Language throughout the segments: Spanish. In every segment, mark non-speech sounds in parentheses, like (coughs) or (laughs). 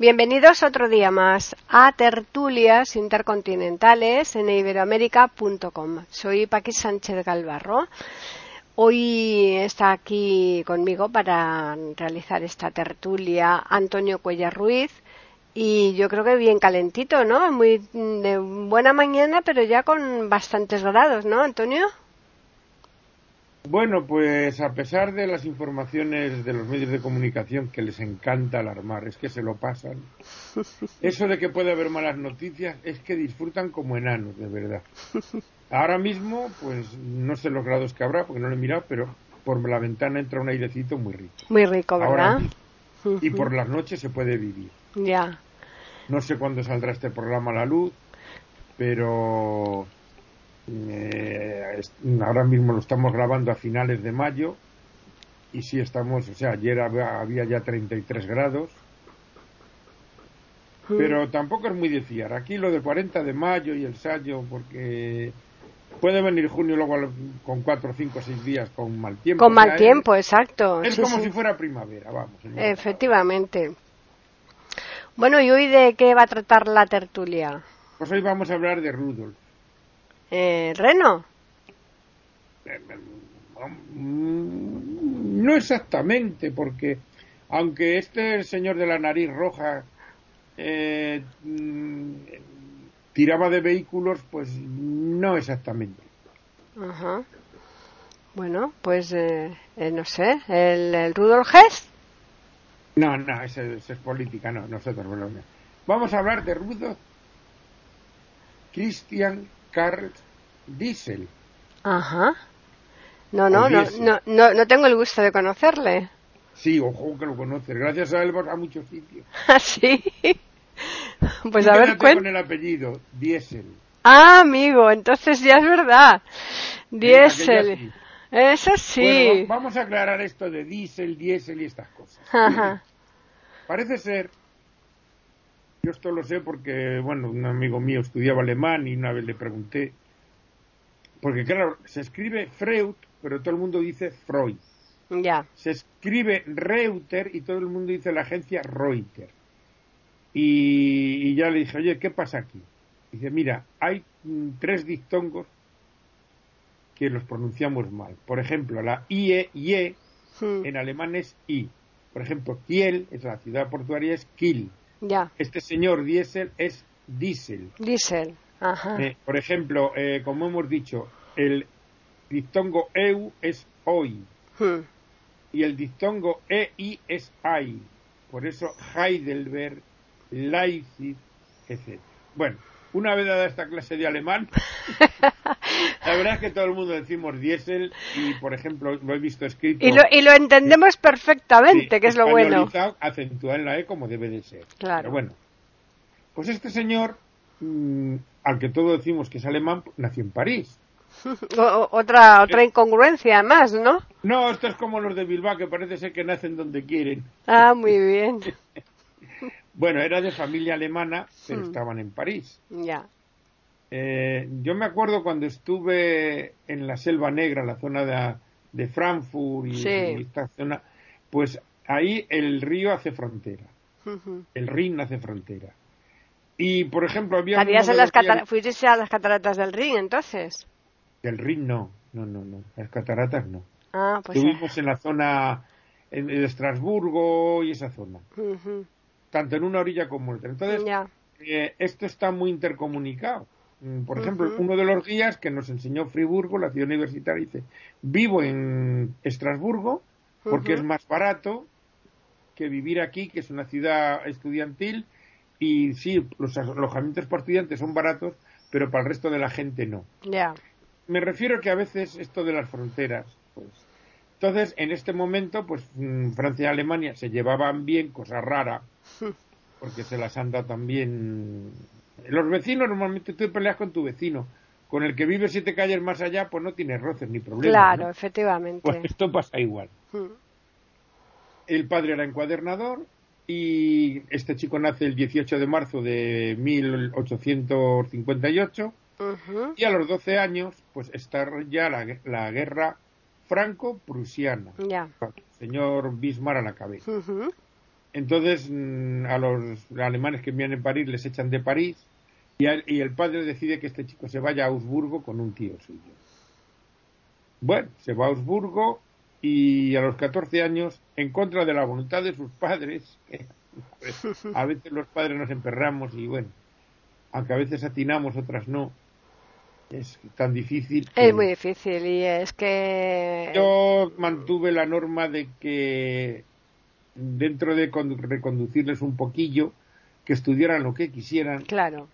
Bienvenidos otro día más a Tertulias Intercontinentales en iberoamérica.com. Soy Paqui Sánchez Galvarro. Hoy está aquí conmigo para realizar esta tertulia Antonio Cuellar Ruiz y yo creo que bien calentito, ¿no? Muy de buena mañana, pero ya con bastantes grados, ¿no, Antonio? Bueno, pues a pesar de las informaciones de los medios de comunicación que les encanta alarmar, es que se lo pasan. Eso de que puede haber malas noticias es que disfrutan como enanos, de verdad. Ahora mismo, pues no sé los grados que habrá, porque no lo he mirado, pero por la ventana entra un airecito muy rico. Muy rico, ¿verdad? y por las noches se puede vivir. Ya. No sé cuándo saldrá este programa a la luz, pero eh, ahora mismo lo estamos grabando a finales de mayo y sí estamos, o sea, ayer había, ya 33 grados, mm. pero tampoco es muy de fiar. Aquí lo de 40 de mayo y el sallo, porque puede venir junio luego con 4, 5, 6 días con mal tiempo. Con mal tiempo, exacto. Es como si fuera primavera, vamos. Efectivamente. Bueno, ¿y hoy de qué va a tratar la tertulia? Pues hoy vamos a hablar de Rudolf. Eh, ¿Reno? Mm, no exactamente, porque aunque este señor de la nariz roja eh, mm, tiraba de vehículos, pues no exactamente. Ajá. Bueno, pues eh, eh, no sé, ¿el, Rudolf Hess? No, no, eso, es política, no, nosotros, bueno, Vamos a hablar de Rudolf Christian Carl Diesel. Ajá. No, no, no, no, no, tengo el gusto de conocerle. Sí, ojo que lo conoces. Gracias a él vas a muchos sitios. (laughs) ¿Ah, sí? Pues a ver, con el apellido, Diesel. Ah, amigo, entonces ya es verdad. Diesel. Eso sí. vamos a aclarar esto de diésel, diésel y estas cosas. Ajá. Parece ser yo esto lo sé porque, bueno, un amigo mío estudiaba alemán y una vez le pregunté, porque claro, se escribe Freud, pero todo el mundo dice Freud. Ya. Se escribe Reuter y todo el mundo dice la agencia Reuter. Y, ya le dije, oye, ¿qué pasa aquí? Dice, mira, hay mm, tres dictongos que los pronunciamos mal. Por ejemplo, la IE, IE hmm. en alemán es I. Por ejemplo, Kiel, es la ciudad portuaria, es Kiel. Este señor Diesel es Diesel. Diesel, ajá. Eh, por ejemplo, eh, como hemos dicho, el diptongo EU es hoy. Hmm. Y el diptongo EI es AI. Por eso Heidelberg, Leipzig, etc. Bueno, una vez dada esta clase de alemán, (laughs) la verdad es que todo el mundo decimos diésel y, por ejemplo, lo he visto escrito. Y lo, y lo entendemos perfectamente, que es lo bueno. Acentuado en la E como debe de ser. Claro. Pero bueno, pues este señor, mm, al que todos decimos que es alemán, nació en París. (laughs) otra otra incongruencia más, ¿no? No, esto es como los de Bilbao, que parece ser que nacen donde quieren. Ah, muy bien. (laughs) Bueno, era de familia alemana, pero hmm. estaban en París. Ya. Eh, yo me acuerdo cuando estuve en la Selva Negra, la zona de, Frankfurt y, esta zona, pues ahí el río hace frontera. El Rin hace frontera. Y, por ejemplo, había... las ¿Fuiste a las cataratas del Rin, entonces? Del Rin no, no, no, no. Las cataratas no. Ah, pues Estuvimos en la zona de Estrasburgo y esa zona tanto en una orilla como en otra. Entonces, eh, esto está muy intercomunicado. Mm, por ejemplo, uno de los guías que nos enseñó Friburgo, la ciudad universitaria, dice, vivo en Estrasburgo porque es más barato que vivir aquí, que es una ciudad estudiantil, y sí, los alojamientos para estudiantes son baratos, pero para el resto de la gente no. Me refiero que a veces esto de las fronteras, pues... Entonces, en este momento, pues mm, Francia y Alemania se llevaban bien, cosa rara, (laughs) porque se las han dado también Los vecinos normalmente tú peleas con tu vecino. Con el que vive siete calles más allá, pues no tienes roces ni problemas. Claro, efectivamente. Pues esto pasa igual. Hmm. El padre era encuadernador y este chico nace el 18 de marzo de 1858 y a los 12 años pues está ya la, la guerra franco-prusiana. Ya. Señor Bismarck a la cabeza. Entonces mm, a los alemanes que vienen en París les echan de París y, el padre decide que este chico se vaya a Augsburgo con un tío suyo. Bueno, se va a Augsburgo y a los 14 años, en contra de la voluntad de sus padres, (laughs) pues, a veces los padres nos emperramos y bueno, aunque a veces atinamos, otras no, es tan difícil. Es muy difícil y es que... Yo mantuve la norma de que dentro de reconducirles un poquillo, que estudiaran lo que quisieran. Claro.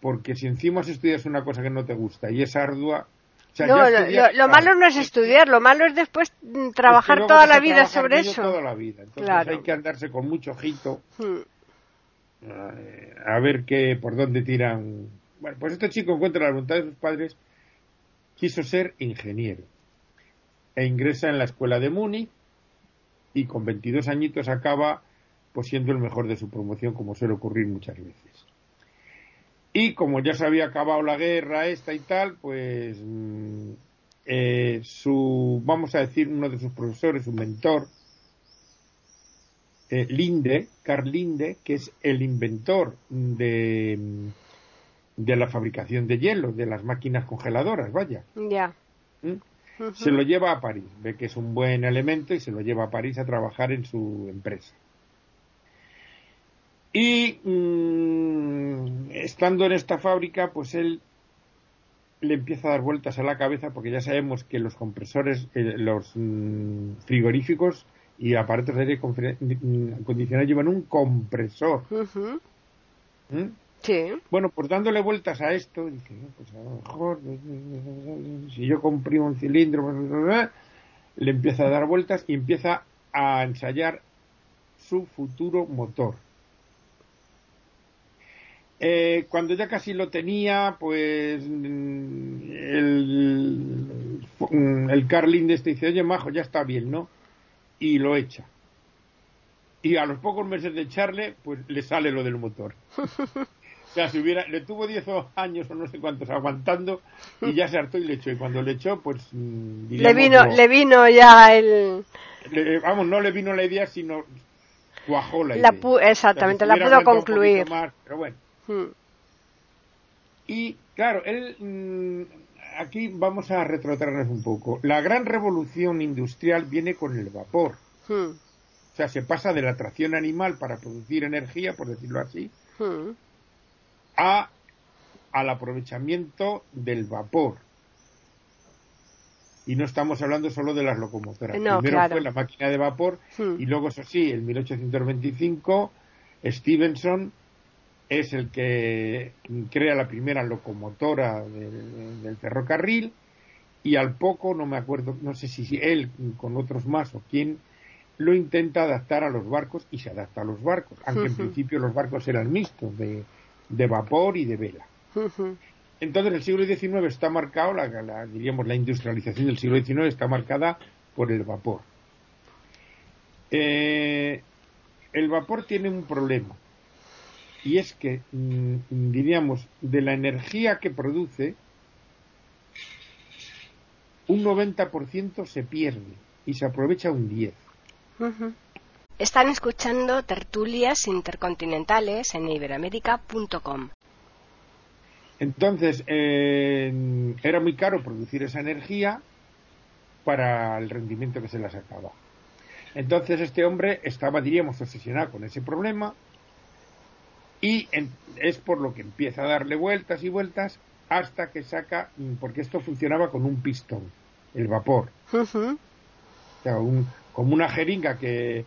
Porque si encima estudias una cosa que no te gusta y es ardua, no, lo, malo no es estudiar, lo malo es después mm, trabajar toda la vida sobre eso. Toda la vida. Entonces hay que andarse con mucho ojito hmm. eh, a ver qué, por dónde tiran. Bueno, pues este chico encuentra la voluntad de sus padres, quiso ser ingeniero e ingresa en la escuela de Múnich y con 22 añitos acaba pues siendo el mejor de su promoción como suele ocurrir muchas veces. Y como ya se había acabado la guerra esta y tal, pues mm, eh, su, vamos a decir, uno de sus profesores, su mentor, eh, Linde, Carl Linde, que es el inventor de, de la fabricación de hielo, de las máquinas congeladoras, vaya. Ya. ¿Mm? Se lo lleva a París, ve que es un buen elemento y se lo lleva a París a trabajar en su empresa. Y mm, estando en esta fábrica, pues él le empieza a dar vueltas a la cabeza porque ya sabemos que los compresores, eh, los mm, frigoríficos y aparatos de aire acondicionado llevan un compresor. ¿Mm? Sí. Bueno, pues dándole vueltas a esto, dice, pues a lo mejor, si yo compré un cilindro, le empieza a dar vueltas y empieza a ensayar su futuro motor. Eh, cuando ya casi lo tenía, pues mm, el, mm, el Carlin de este dice, oye, majo, ya está bien, ¿no? Y lo echa. Y a los pocos meses de echarle, pues le sale lo del motor. (laughs) o sea, si hubiera, le tuvo 10 años o no sé cuántos aguantando y ya se hartó y le echó. Y cuando le echó, pues... Mm, le vino, le vino ya el... vamos, no le vino la idea, sino cuajó la, idea. exactamente, la pudo concluir. pero bueno. Hmm. Y claro, él mm, aquí vamos a retrotraernos un poco. La gran revolución industrial viene con el vapor. Hmm. O sea, se pasa de la tracción animal para producir energía, por decirlo así, hmm. A al aprovechamiento del vapor. Y no estamos hablando solo de las locomotoras. Primero fue la máquina de vapor y luego, eso sí, en 1825, Stevenson es el que crea la primera locomotora del, ferrocarril y al poco, no me acuerdo, no sé si él con otros más o quién, lo intenta adaptar a los barcos y se adapta a los barcos, aunque en principio los barcos eran mixtos de, vapor y de vela. Entonces el siglo XIX está marcado, la, diríamos la industrialización del siglo XIX está marcada por el vapor. Eh, el vapor tiene un problema y es que, mm, diríamos, de la energía que produce, un 90% se pierde y se aprovecha un 10%. Están escuchando tertulias intercontinentales en iberamérica.com. Entonces, era muy caro producir esa energía para el rendimiento que se la sacaba. Entonces, este hombre estaba, diríamos, obsesionado con ese problema y es por lo que empieza a darle vueltas y vueltas hasta que saca, mm, porque esto funcionaba con un pistón, el vapor. O sea, como una jeringa que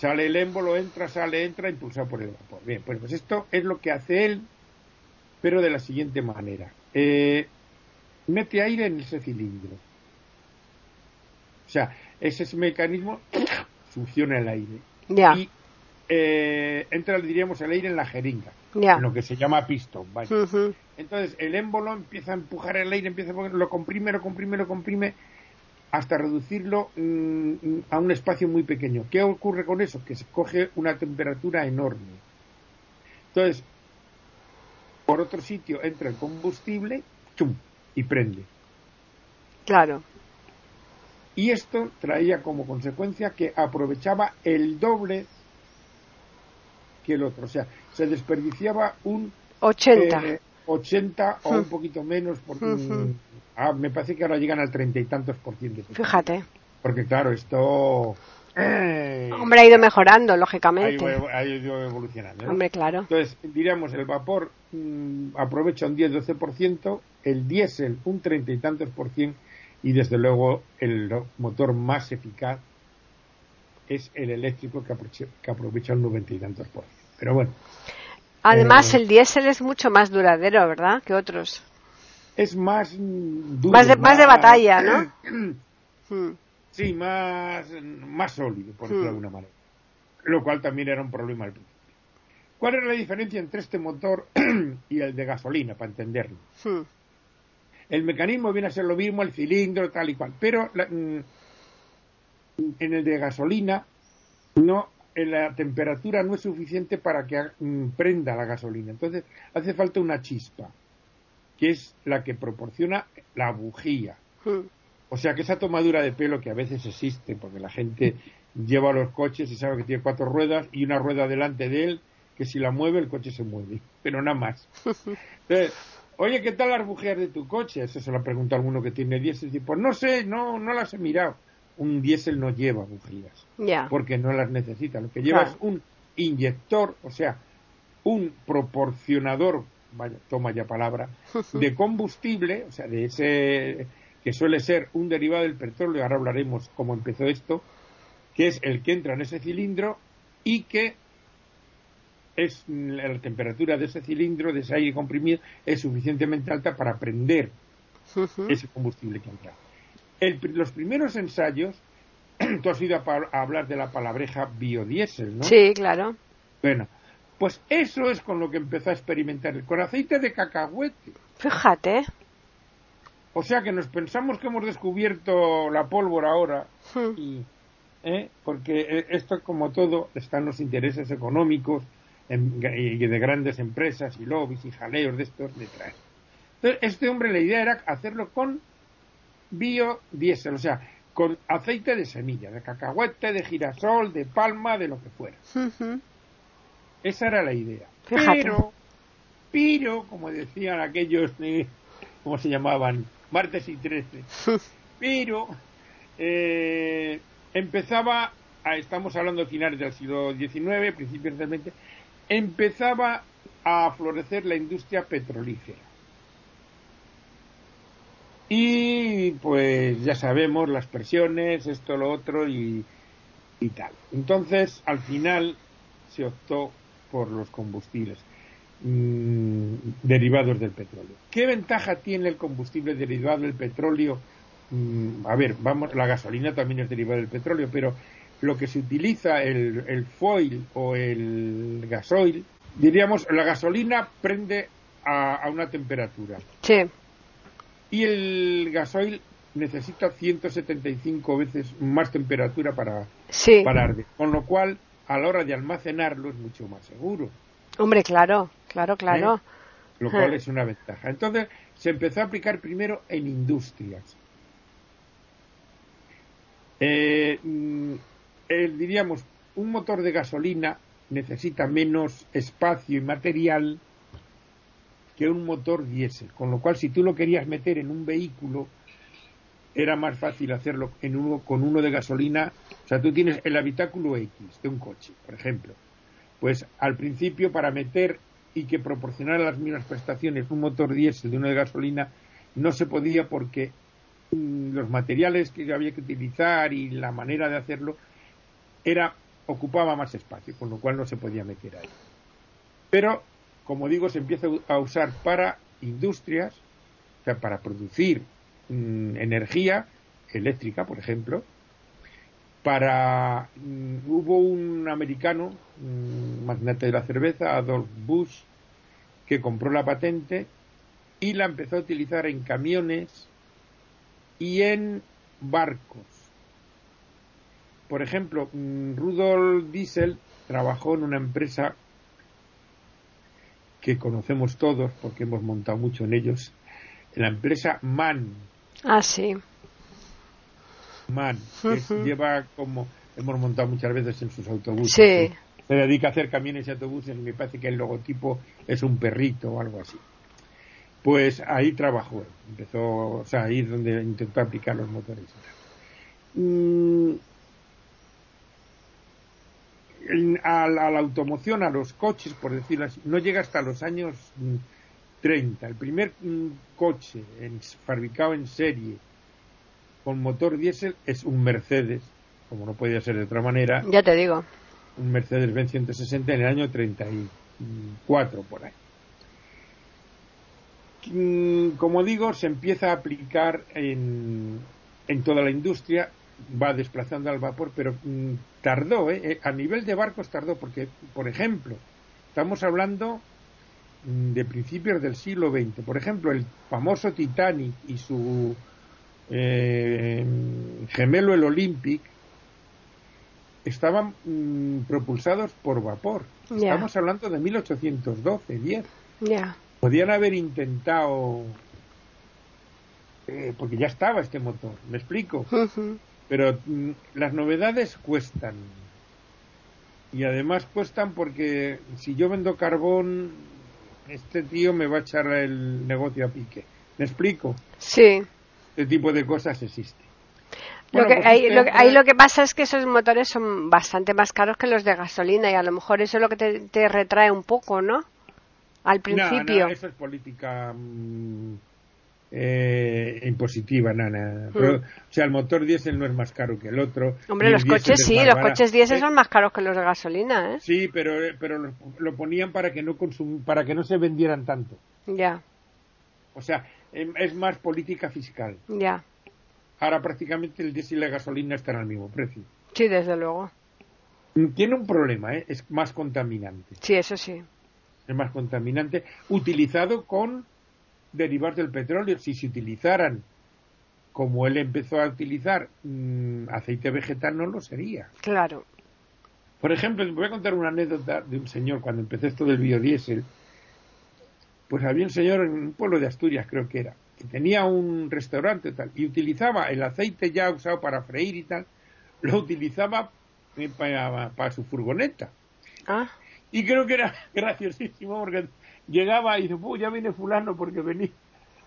sale el émbolo, entra, sale, entra, impulsado por el vapor. Bien, pues, pues esto es lo que hace él, pero de la siguiente manera. Eh, mete aire en ese cilindro. O sea, ese, mecanismo (coughs) funciona el aire. Y eh, entra, diríamos, el aire en la jeringa, en lo que se llama pistón. Entonces, el émbolo empieza a empujar el aire, empieza a lo comprime, lo comprime, lo comprime, hasta reducirlo mm, a un espacio muy pequeño. ¿Qué ocurre con eso? Que se coge una temperatura enorme. Entonces, por otro sitio entra el combustible ¡chum! y prende. Claro. Y esto traía como consecuencia que aprovechaba el doble que el otro. O sea, se desperdiciaba un 80. 80 eh, o un poquito menos. Porque, ah, me parece que ahora llegan al treinta y tantos por ciento. Fíjate. Porque claro, esto... Eh, Hombre, ha ido mejorando, lógicamente. Ha ido, evolucionando. Hombre, claro. Entonces, diríamos, el vapor mm, aprovecha un 10-12%, el diésel un treinta y tantos por ciento, y desde luego el motor más eficaz es el eléctrico que aprovecha, que aprovecha un noventa y tantos por ciento. Pero bueno. Además, eh, el diésel es mucho más duradero, ¿verdad? Que otros. Es más duro. Más de, más, de batalla, ¿no? (clears throat) Hmm. sí, más, más sólido, por decirlo de hmm. alguna manera. Lo cual también era un problema al principio. ¿Cuál es la diferencia entre este motor (clears throat) y el de gasolina, para entenderlo? Hmm. El mecanismo viene a ser lo mismo, el cilindro, tal y cual. Pero mm, en el de gasolina, no la temperatura no es suficiente para que mm, prenda la gasolina. Entonces hace falta una chispa, que es la que proporciona la bujía. Hmm. O sea que esa tomadura de pelo que a veces existe, porque la gente lleva los coches y sabe que tiene cuatro ruedas y una rueda delante de él, que si la mueve el coche se mueve, pero nada más. Entonces, (laughs) Oye, ¿qué tal las bujías de tu coche? Eso se lo pregunta alguno que tiene diésel. Y pues no sé, no, no las he mirado. Un diésel no lleva bujías. Porque no las necesita. Lo que lleva es un inyector, o sea, un proporcionador, vaya, toma ya palabra, (laughs) de combustible, o sea, de ese que suele ser un derivado del petróleo, ahora hablaremos cómo empezó esto, que es el que entra en ese cilindro y que es la temperatura de ese cilindro, de ese aire comprimido, es suficientemente alta para prender ese combustible que entra. los primeros ensayos, (clears throat) tú has ido a, hablar de la palabreja biodiesel, ¿no? Sí, claro. Bueno, pues eso es con lo que empezó a experimentar, con aceite de cacahuete. Fíjate. O sea que nos pensamos que hemos descubierto la pólvora ahora, ¿eh? porque eh, esto, como todo, están los intereses económicos y de grandes empresas y lobbies y jaleos de estos detrás. Entonces, este hombre la idea era hacerlo con biodiesel, o sea, con aceite de semilla, de cacahuete, de girasol, de palma, de lo que fuera. Esa era la idea. Pero, pero, como decían aquellos, de, ¿cómo se llamaban? Martes y trece. pero, eh, empezaba, a, estamos hablando de finales del siglo XIX, principios del XX, empezaba a florecer la industria petrolífera. Y pues ya sabemos las presiones, esto, lo otro y, tal. Entonces, al final se optó por los combustibles mm, derivados del petróleo. ¿Qué ventaja tiene el combustible derivado del petróleo? Mm, a ver, vamos, la gasolina también es derivada del petróleo, pero lo que se utiliza, el, foil o el gasoil, diríamos, la gasolina prende a, una temperatura. Sí. Y el gasoil necesita 175 veces más temperatura para, para arder. Con lo cual, a la hora de almacenarlo es mucho más seguro. Hombre, claro, claro, claro. ¿Eh? Lo cual es una ventaja. Entonces, se empezó a aplicar primero en industrias. Eh, mm, diríamos, un motor de gasolina necesita menos espacio y material que un motor diésel, con lo cual si tú lo querías meter en un vehículo era más fácil hacerlo en uno, con uno de gasolina, o sea, tú tienes el habitáculo X de un coche, por ejemplo, pues al principio para meter y que proporcionara las mismas prestaciones un motor diésel de uno de gasolina no se podía porque mm, los materiales que había que utilizar y la manera de hacerlo era ocupaba más espacio, con lo cual no se podía meter ahí. Pero, como digo, se empieza a usar para industrias, o sea, para producir mm, energía eléctrica, por ejemplo, para mm, hubo un americano, un magnate de la cerveza, Adolf Bush, que compró la patente y la empezó a utilizar en camiones y en barcos. Por ejemplo, mm, Rudolf Diesel trabajó en una empresa que conocemos todos porque hemos montado mucho en ellos, la empresa MAN. Ah, sí. MAN, que lleva como hemos montado muchas veces en sus autobuses. Sí. Se dedica a hacer camiones y autobuses y me parece que el logotipo es un perrito o algo así. Pues ahí trabajó, empezó, o sea, ahí es donde intentó aplicar los motores. Mm, a, la, automoción, a los coches, por decirlo así, no llega hasta los años 30. El primer mm, coche fabricado en serie con motor diésel es un Mercedes, como no podía ser de otra manera. Ya te digo. Un Mercedes-Benz 160 en el año 34, por ahí. Mm, como digo, se empieza a aplicar en, en toda la industria, va desplazando al vapor, pero mm, tardó, ¿eh? ¿eh? a nivel de barcos tardó, porque, por ejemplo, estamos hablando mm, de principios del siglo XX. Por ejemplo, el famoso Titanic y su eh, gemelo, el Olympic, estaban propulsados por vapor. Estamos hablando de 1812, 10. Ya podían haber intentado eh, porque ya estaba este motor, me explico. Pero mm, las novedades cuestan. Y además cuestan porque si yo vendo carbón, este tío me va a echar el negocio a pique. ¿Me explico? Sí. Este tipo de cosas existe. lo que, pues ahí, lo, ahí, lo, que pasa es que esos motores son bastante más caros que los de gasolina y a lo mejor eso es lo que te, te retrae un poco, ¿no? al principio. No, eso es política mm, eh, impositiva, nada. Hmm. o sea, el motor diésel no es más caro que el otro. Hombre, los coches sí, los coches diésel son más caros que los de gasolina, ¿eh? Sí, pero, pero lo, ponían para que no consum para que no se vendieran tanto. Ya. O sea, em, es más política fiscal. Ya. Ahora prácticamente el diésel y la gasolina están al mismo precio. Sí, desde luego. Tiene un problema, ¿eh? es más contaminante. Sí, eso sí es más contaminante, utilizado con derivados del petróleo. Si se utilizaran, como él empezó a utilizar, mm, aceite vegetal, no lo sería. Claro. Por ejemplo, voy a contar una anécdota de un señor cuando empecé esto del biodiesel. Pues había un señor en un pueblo de Asturias, creo que era, que tenía un restaurante tal, y utilizaba el aceite ya usado para freír y tal, lo utilizaba eh, para, para su furgoneta. Ah. Y creo que era (laughs) graciosísimo porque llegaba y dice, ya viene fulano porque venía.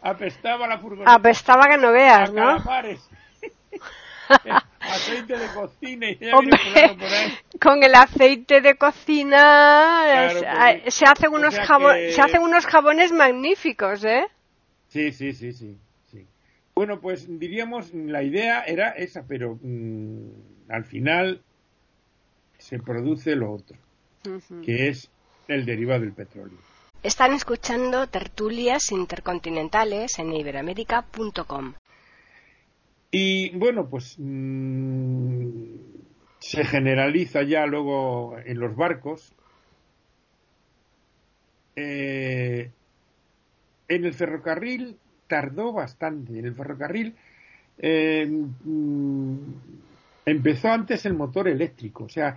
Apestaba la furgoneta. Apestaba que no veas, ¿no? (laughs) aceite de cocina y Hombre, por ahí. con el aceite de cocina pues, se hacen unos se hacen unos jabones magníficos, ¿eh? Sí, sí, sí, sí, sí. Bueno, pues diríamos la idea era esa, pero mm, al final se produce lo otro que es el derivado del petróleo. Están escuchando tertulias intercontinentales en iberamérica.com. Y bueno, pues mm, se generaliza ya luego en los barcos. Eh, en el ferrocarril tardó bastante. En el ferrocarril eh, mm, empezó antes el motor eléctrico. O sea,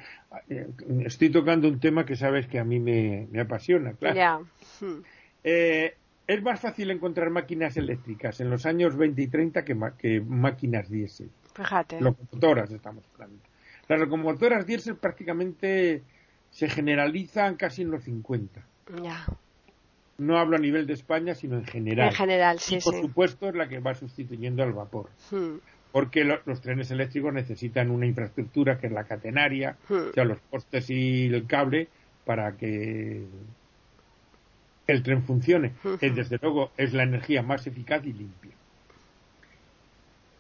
eh, estoy tocando un tema que sabes que a mí me, apasiona, claro. Hmm. Eh, es más fácil encontrar máquinas eléctricas en los años 20 y 30 que, que máquinas diésel. Fíjate. Locomotoras estamos hablando. Las locomotoras diésel prácticamente se generalizan casi en los 50. Ya. No hablo a nivel de España, sino en general. En general, sí, y por supuesto es la que va sustituyendo al vapor. Hmm porque los trenes eléctricos necesitan una infraestructura que es la catenaria, hmm. o sea, los postes y el cable para que el tren funcione. Hmm. desde luego es la energía más eficaz y limpia.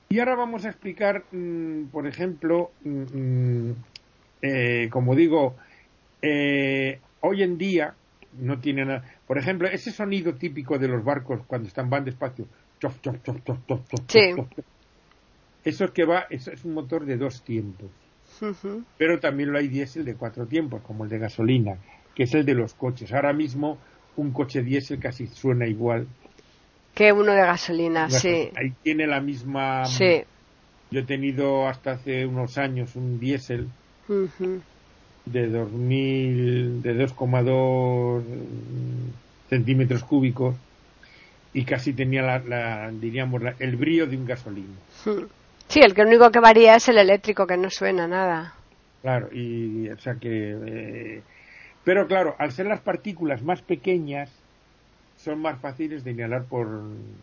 Y ahora vamos a explicar, mm, por ejemplo, mm, mm, eh, como digo, eh, hoy en día no tiene nada. Por ejemplo, ese sonido típico de los barcos cuando están van despacio. sí. Eso es que va, eso es un motor de dos tiempos. pero también lo hay diésel de cuatro tiempos, como el de gasolina, que es el de los coches. Ahora mismo un coche diésel casi suena igual. Que uno de gasolina, sí. Ahí tiene la misma... Sí. Yo he tenido hasta hace unos años un diésel de 2000, de 2,2 centímetros cúbicos y casi tenía la, diríamos el brillo de un gasolina. Sí, el que único que varía es el eléctrico que no suena nada. Claro, y o sea que eh, pero claro, al ser las partículas más pequeñas son más fáciles de inhalar por,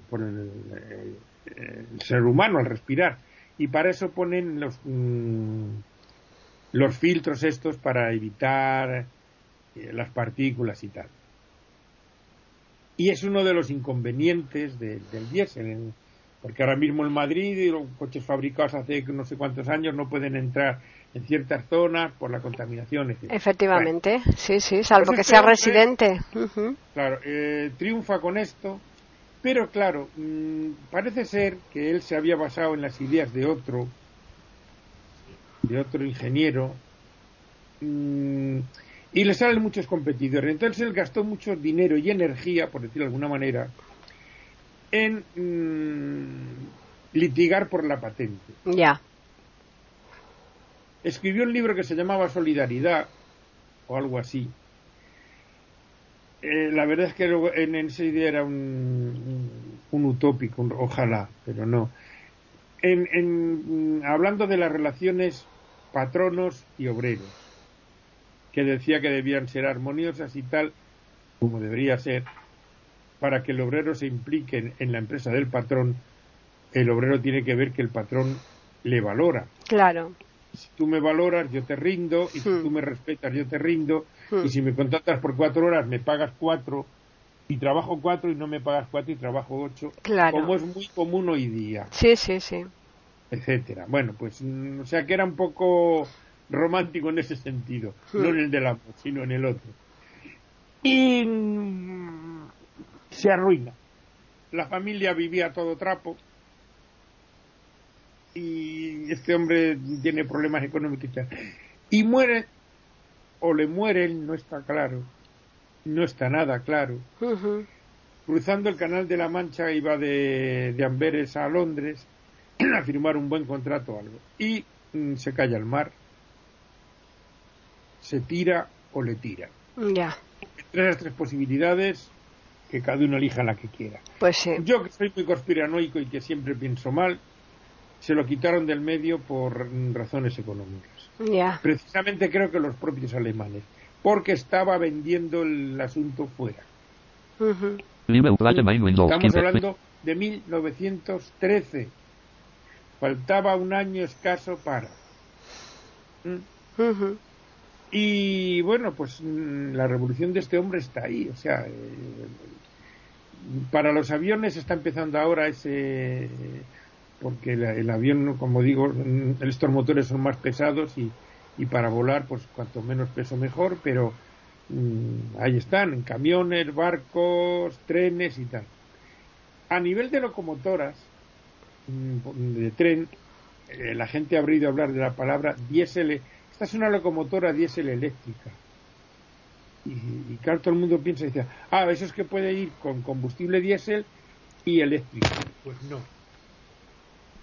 por el, ser humano al respirar y para eso ponen los mm, los filtros estos para evitar eh, las partículas y tal. Y es uno de los inconvenientes del diésel, porque ahora mismo en Madrid los coches fabricados hace no sé cuántos años no pueden entrar en ciertas zonas por la contaminación. Efectivamente, sí, sí, salvo que sea residente. Claro, eh, triunfa con esto, pero claro, mm, parece ser que él se había basado en las ideas de otro, de otro ingeniero, mm, y le salen muchos competidores. Entonces él gastó mucho dinero y energía, por decirlo de alguna manera, en mm, litigar por la patente. Ya. Escribió un libro que se llamaba Solidaridad, o algo así. Eh, la verdad es que en, esa idea era un, un, utópico, ojalá, pero no. En, hablando de las relaciones patronos y obreros que decía que debían ser armoniosas y tal, como debería ser, para que el obrero se implique en, la empresa del patrón, el obrero tiene que ver que el patrón le valora. Claro. Si tú me valoras, yo te rindo, y si hmm. tú me respetas, yo te rindo, y hmm. si me contratas por cuatro horas, me pagas cuatro, y trabajo cuatro y no me pagas cuatro y trabajo ocho, claro. como es muy común hoy día. Sí, sí, sí. Etcétera. Bueno, pues, mm, o sea que era un poco romántico en ese sentido, no en el del amor, sino en el otro. Y se arruina. La familia vivía todo trapo y este hombre tiene problemas económicos y muere o le muere no está claro, no está nada claro. Cruzando el canal de la Mancha iba de, de Amberes a Londres (clears throat) a firmar un buen contrato o algo y mm, se cae al mar se tira o le tira. Ya. Entre las tres posibilidades, que cada uno elija la que quiera. Pues sí. Yo, que soy muy conspiranoico y que siempre pienso mal, se lo quitaron del medio por razones económicas. Ya. Precisamente creo que los propios alemanes, porque estaba vendiendo el asunto fuera. Estamos hablando de 1913. Faltaba un año escaso para. ¿Mm? Y bueno, pues mm, la revolución de este hombre está ahí. O sea, eh, para los aviones está empezando ahora ese. Porque el, avión, como digo, mm, estos motores son más pesados y, y para volar, pues cuanto menos peso mejor, pero mm, ahí están, camiones, barcos, trenes y tal. A nivel de locomotoras de tren, eh, la gente ha oído hablar de la palabra diésel esta es una locomotora diésel eléctrica. Y, claro, todo el mundo piensa y dice, ah, eso es que puede ir con combustible diésel y eléctrico. Pues no.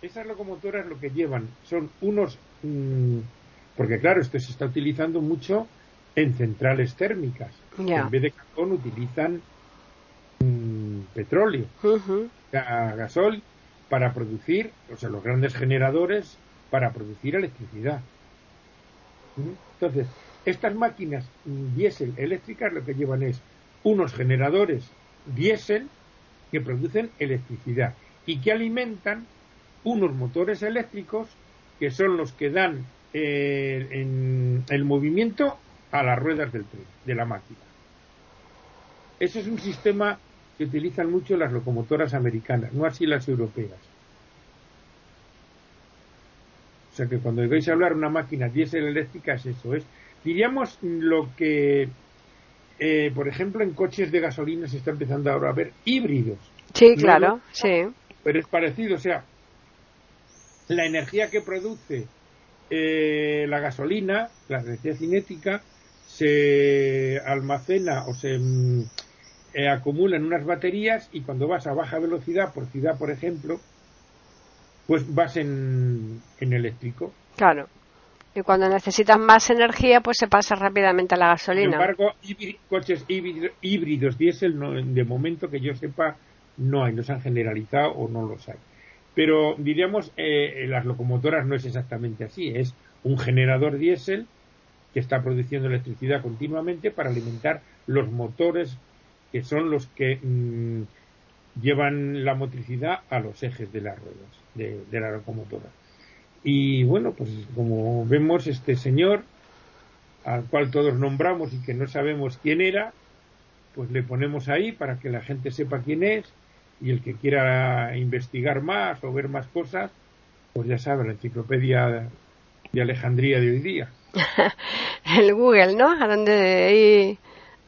Esas locomotoras lo que llevan son unos... Mm, porque claro, esto se está utilizando mucho en centrales térmicas. En vez de carbón utilizan mm, petróleo, gasol, para producir, o sea, los grandes generadores para producir electricidad. Entonces, estas máquinas diésel eléctricas lo que llevan es unos generadores diésel que producen electricidad y que alimentan unos motores eléctricos que son los que dan eh, el movimiento a las ruedas del tren, de la máquina. Ese es un sistema que utilizan mucho las locomotoras americanas, no así las europeas. O sea que cuando a hablar una máquina diésel eléctrica es eso, es diríamos lo que eh, por ejemplo en coches de gasolina se está empezando ahora a ver híbridos. Sí, claro, sí. Pero es parecido, o sea, la energía que produce eh, la gasolina, la energía cinética, se almacena o se mm, eh, acumula en unas baterías y cuando vas a baja velocidad, por ciudad, por ejemplo, pues vas en, en eléctrico. Claro. Y cuando necesitas más energía, pues se pasa rápidamente a la gasolina. Sin embargo, coches híbridos diésel, no, de momento que yo sepa, no hay, no se han generalizado o no los hay. Pero diríamos, eh, las locomotoras no es exactamente así, es un generador diésel que está produciendo electricidad continuamente para alimentar los motores que son los que mm, llevan la motricidad a los ejes de las ruedas de, de la locomotora. Y bueno, pues como vemos, este señor, al cual todos nombramos y que no sabemos quién era, pues le ponemos ahí para que la gente sepa quién es y el que quiera investigar más o ver más cosas, pues ya sabe, la enciclopedia de Alejandría de hoy día. (laughs) el Google, ¿no? A donde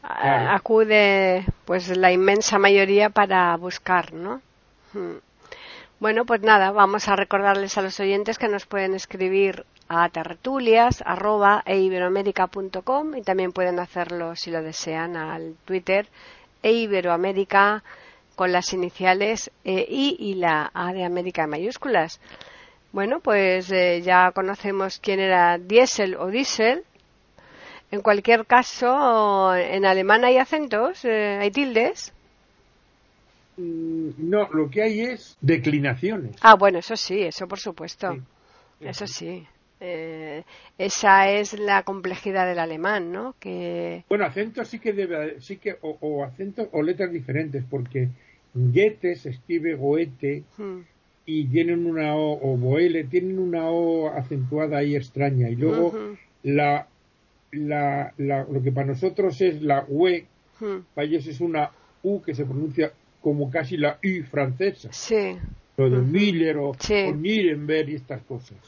acude pues la inmensa mayoría para buscar, ¿no? Hmm. Bueno, pues nada, vamos a recordarles a los oyentes que nos pueden escribir a tertulias.com y también pueden hacerlo si lo desean al Twitter eiberoamérica con las iniciales e I y la A de América en mayúsculas. Bueno, pues eh, ya conocemos quién era Diesel o Diesel. En cualquier caso, en alemán hay acentos, eh, hay tildes. Mm, no, lo que hay es declinaciones. Ah, bueno, eso sí, eso por supuesto. Eso sí. Eh, esa es la complejidad del alemán, ¿no? Que bueno, acentos sí que debe, sí que o, acentos o letras diferentes, porque Goethe se escribe Goethe hmm. y tienen una o, o Boele tienen una o acentuada ahí extraña y luego la, la, lo que para nosotros es la UE, hmm. para ellos es una U que se pronuncia como casi la U francesa. Sí. Lo de Miller o, Nirenberg y estas cosas.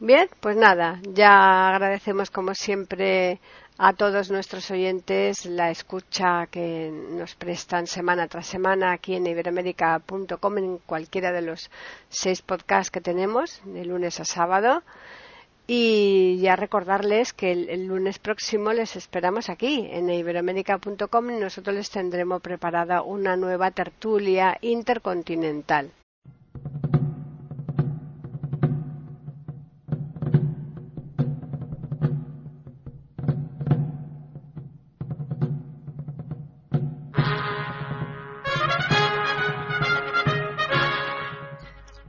Bien, pues nada, ya agradecemos como siempre a todos nuestros oyentes la escucha que nos prestan semana tras semana aquí en iberoamérica.com en cualquiera de los seis podcasts que tenemos de lunes a sábado. Y ya recordarles que el, lunes próximo les esperamos aquí en iberoamérica.com y nosotros les tendremos preparada una nueva tertulia intercontinental.